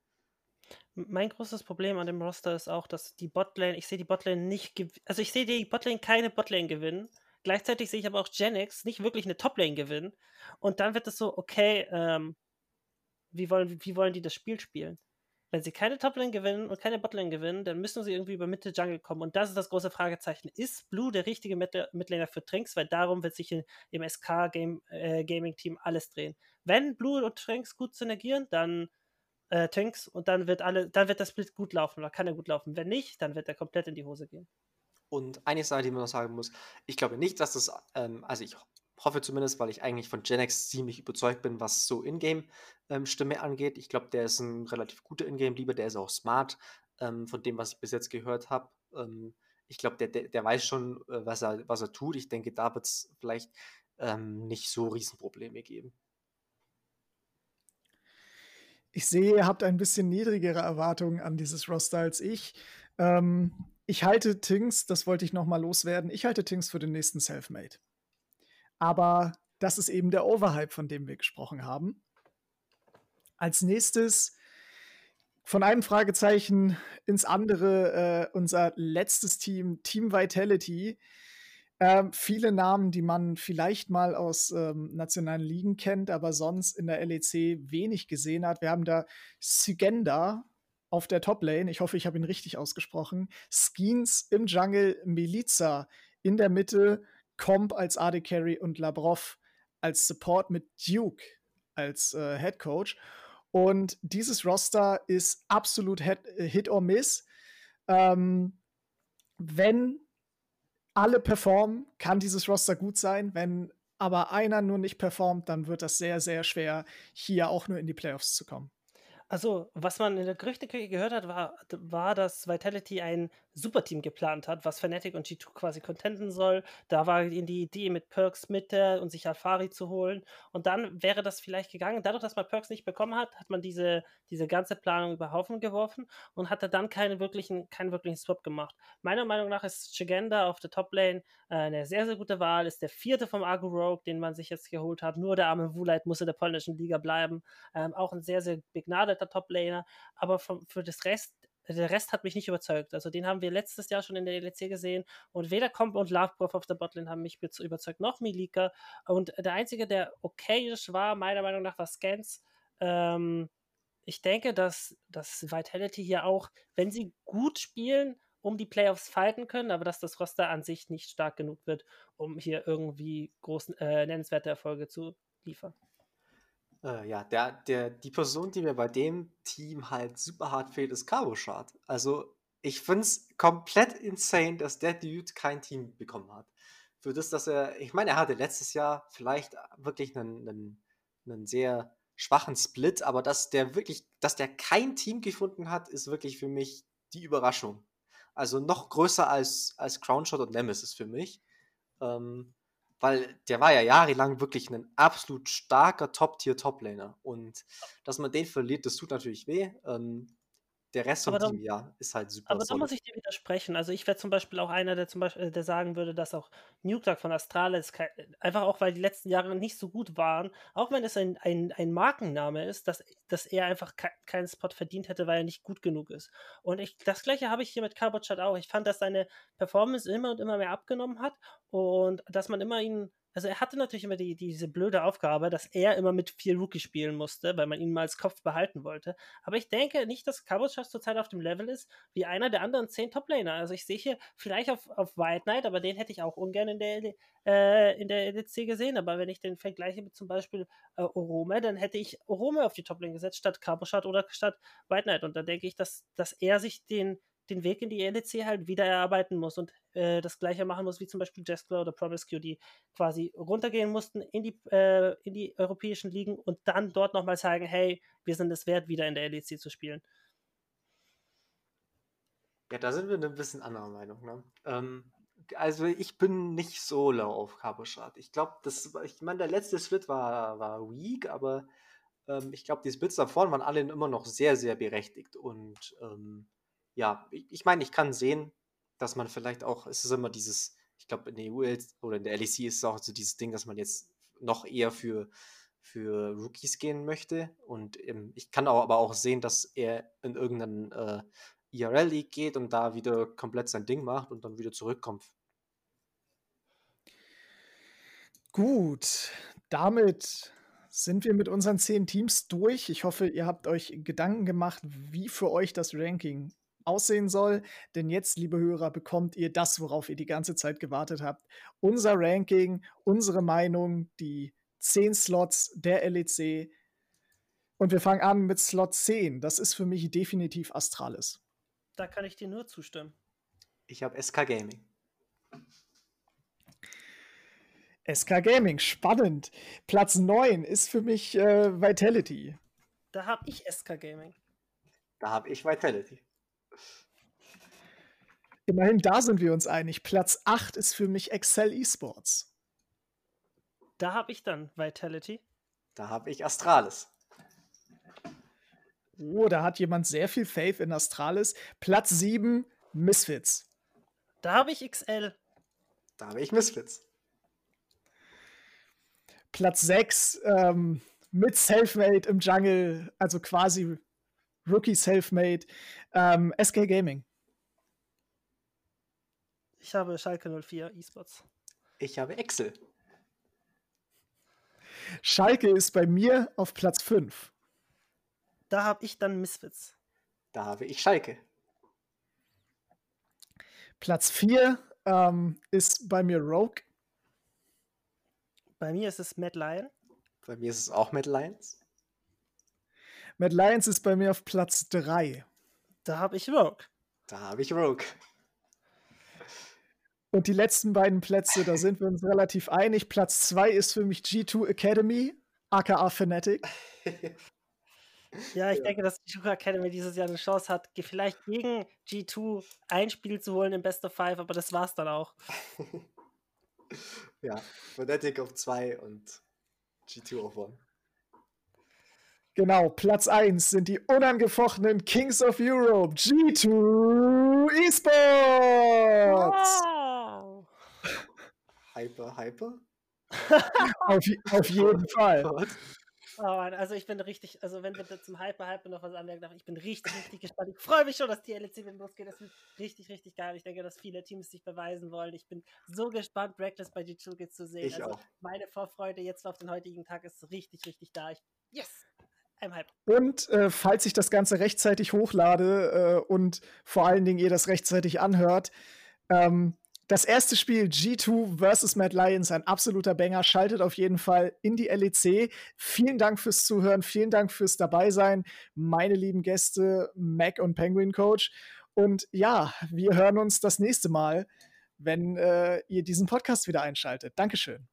Mein großes Problem an dem Roster ist auch, dass die Botlane, ich sehe die Botlane nicht, also ich sehe die Botlane keine Botlane gewinnen. Gleichzeitig sehe ich aber auch Genix nicht wirklich eine Toplane gewinnen. Und dann wird es so, okay, ähm, wie wollen, wie wollen die das Spiel spielen? Wenn sie keine Toplane gewinnen und keine Botlane gewinnen, dann müssen sie irgendwie über Mitte Jungle kommen. Und das ist das große Fragezeichen. Ist Blue der richtige Midlaner für Trinks? Weil darum wird sich in, im SK -Game, äh, alles drehen. Wenn Blue und Trinks gut synergieren, dann äh, Trinks und dann wird alle, dann wird das Split gut laufen oder kann er gut laufen. Wenn nicht, dann wird er komplett in die Hose gehen. Und eine Sache, die man noch sagen muss, ich glaube nicht, dass das, ähm, also ich hoffe zumindest, weil ich eigentlich von Genex ziemlich überzeugt bin, was so Ingame-Stimme ähm, angeht. Ich glaube, der ist ein relativ guter Ingame-Lieber, der ist auch smart, ähm, von dem, was ich bis jetzt gehört habe. Ähm, ich glaube, der, der, der, weiß schon, äh, was, er, was er tut. Ich denke, da wird es vielleicht ähm, nicht so Riesenprobleme geben. Ich sehe, ihr habt ein bisschen niedrigere Erwartungen an dieses Roster als ich. Ähm, ich halte Tings, das wollte ich noch mal loswerden, ich halte Tings für den nächsten Selfmade. Aber das ist eben der Overhype, von dem wir gesprochen haben. Als nächstes von einem Fragezeichen ins andere äh, unser letztes Team, Team Vitality. Ähm, viele Namen, die man vielleicht mal aus ähm, nationalen Ligen kennt, aber sonst in der LEC wenig gesehen hat. Wir haben da Sygenda auf der Top-Lane. Ich hoffe, ich habe ihn richtig ausgesprochen. Skeens im Jungle, Miliza in der Mitte, Comp als AD Carry und Labrov als Support mit Duke als äh, Head Coach. Und dieses Roster ist absolut Hit, Hit or Miss. Ähm, wenn alle performen, kann dieses Roster gut sein. Wenn aber einer nur nicht performt, dann wird das sehr, sehr schwer, hier auch nur in die Playoffs zu kommen. Also, was man in der Gerüchteküche gehört hat, war, war, dass Vitality ein Superteam geplant hat, was Fnatic und G2 quasi contenten soll. Da war ihnen die Idee, mit Perks Mitte und sich Alfari zu holen. Und dann wäre das vielleicht gegangen. Dadurch, dass man Perks nicht bekommen hat, hat man diese, diese ganze Planung über Haufen geworfen und hatte dann keinen wirklichen, keinen wirklichen Swap gemacht. Meiner Meinung nach ist Chigenda auf der Toplane äh, eine sehr, sehr gute Wahl. Ist der vierte vom Argo Rogue, den man sich jetzt geholt hat. Nur der arme Wulite muss in der polnischen Liga bleiben. Ähm, auch ein sehr, sehr begnadeter Top-Laner, aber vom, für das Rest der Rest hat mich nicht überzeugt. Also den haben wir letztes Jahr schon in der LEC gesehen und weder Comp und Loveproof auf der Botlane haben mich überzeugt, noch Milika. Und der einzige, der okayisch war, meiner Meinung nach, war Scans. Ähm, ich denke, dass, dass Vitality hier auch, wenn sie gut spielen, um die Playoffs fighten können, aber dass das Roster an sich nicht stark genug wird, um hier irgendwie großen, äh, nennenswerte Erfolge zu liefern. Äh, ja, der, der, die Person, die mir bei dem Team halt super hart fehlt, ist Carboshard. Also, ich finde es komplett insane, dass der Dude kein Team bekommen hat. Für das, dass er, ich meine, er hatte letztes Jahr vielleicht wirklich einen, einen, einen sehr schwachen Split, aber dass der wirklich, dass der kein Team gefunden hat, ist wirklich für mich die Überraschung. Also noch größer als, als Crownshot und Nemesis für mich. Ähm, weil der war ja jahrelang wirklich ein absolut starker Top-Tier-Top-Laner. Und dass man den verliert, das tut natürlich weh. Ähm, der Rest vom Team, ja, ist halt super. Aber da muss ich dir widersprechen. Also ich wäre zum Beispiel auch einer, der zum Beispiel, der sagen würde, dass auch Nuke von Astralis einfach auch, weil die letzten Jahre nicht so gut waren, auch wenn es ein, ein, ein Markenname ist, dass, dass er einfach ke keinen Spot verdient hätte, weil er nicht gut genug ist. Und ich, das gleiche habe ich hier mit Carbochat auch. Ich fand, dass seine Performance immer und immer mehr abgenommen hat und dass man immer ihn also er hatte natürlich immer die, diese blöde Aufgabe, dass er immer mit vier Rookie spielen musste, weil man ihn mal als Kopf behalten wollte. Aber ich denke nicht, dass Cabochas zurzeit auf dem Level ist wie einer der anderen zehn Top-Laner. Also ich sehe hier vielleicht auf, auf White Knight, aber den hätte ich auch ungern in der, äh, in der LEC gesehen. Aber wenn ich den vergleiche mit zum Beispiel äh, Orome, dann hätte ich Orome auf die Top-Lane gesetzt, statt Cabochas oder statt White Knight. Und da denke ich, dass, dass er sich den den Weg in die LEC halt wieder erarbeiten muss und äh, das gleiche machen muss wie zum Beispiel Jeskler oder Promiscue, die quasi runtergehen mussten in die, äh, in die europäischen Ligen und dann dort nochmal sagen, hey, wir sind es wert, wieder in der LEC zu spielen. Ja, da sind wir eine bisschen anderer Meinung. Ne? Ähm, also ich bin nicht so low auf Carboshard. Ich glaube, das, ich meine, der letzte Split war, war weak, aber ähm, ich glaube, die Splits davor waren alle immer noch sehr, sehr berechtigt und ähm, ja, ich, ich meine, ich kann sehen, dass man vielleicht auch, es ist immer dieses, ich glaube, in der EU oder in der LEC ist es auch so dieses Ding, dass man jetzt noch eher für, für Rookies gehen möchte. Und ähm, ich kann auch, aber auch sehen, dass er in irgendeinen äh, IRL-League geht und da wieder komplett sein Ding macht und dann wieder zurückkommt. Gut, damit sind wir mit unseren zehn Teams durch. Ich hoffe, ihr habt euch Gedanken gemacht, wie für euch das Ranking aussehen soll. Denn jetzt, liebe Hörer, bekommt ihr das, worauf ihr die ganze Zeit gewartet habt. Unser Ranking, unsere Meinung, die 10 Slots der LEC. Und wir fangen an mit Slot 10. Das ist für mich definitiv Astralis. Da kann ich dir nur zustimmen. Ich habe SK Gaming. SK Gaming, spannend. Platz 9 ist für mich äh, Vitality. Da habe ich SK Gaming. Da habe ich Vitality. Immerhin da sind wir uns einig. Platz 8 ist für mich Excel Esports. Da habe ich dann Vitality. Da habe ich Astralis. Oh, da hat jemand sehr viel Faith in Astralis. Platz 7, Misfits. Da habe ich XL. Da habe ich Misfits. Platz 6, ähm, mit Selfmade im Jungle, also quasi Rookie Selfmade, ähm, SK Gaming. Ich habe Schalke 04 E-Sports. Ich habe Excel. Schalke ist bei mir auf Platz 5. Da habe ich dann Misfits. Da habe ich Schalke. Platz 4 ähm, ist bei mir Rogue. Bei mir ist es Mad Lion. Bei mir ist es auch Mad Lions. Mad Lions ist bei mir auf Platz 3. Da habe ich Rogue. Da habe ich Rogue. Und die letzten beiden Plätze, da sind wir uns relativ einig. Platz 2 ist für mich G2 Academy, aka Fnatic. Ja, ich ja. denke, dass G2 Academy dieses Jahr eine Chance hat, vielleicht gegen G2 ein Spiel zu holen im Best of Five, aber das war's dann auch. ja, Fnatic auf 2 und G2 auf 1. Genau, Platz 1 sind die unangefochtenen Kings of Europe, G2 Esports. Wow. Hyper, hyper? auf, auf jeden Fall. Oh Mann, also ich bin richtig, also wenn wir zum Hyper Hyper noch was anmerken darf, ich bin richtig, richtig gespannt. Ich freue mich schon, dass die LEC wieder losgeht. Das wird richtig, richtig geil. Ich denke, dass viele Teams sich beweisen wollen. Ich bin so gespannt, Breakless bei G2 zu sehen. Ich also auch. meine Vorfreude jetzt auf den heutigen Tag ist richtig, richtig da. Ich, yes! Hyped. Und äh, falls ich das Ganze rechtzeitig hochlade äh, und vor allen Dingen ihr das rechtzeitig anhört, ähm, das erste Spiel G2 versus Mad Lions, ein absoluter Banger. Schaltet auf jeden Fall in die LEC. Vielen Dank fürs Zuhören, vielen Dank fürs Dabeisein, meine lieben Gäste, Mac und Penguin Coach. Und ja, wir hören uns das nächste Mal, wenn äh, ihr diesen Podcast wieder einschaltet. Dankeschön.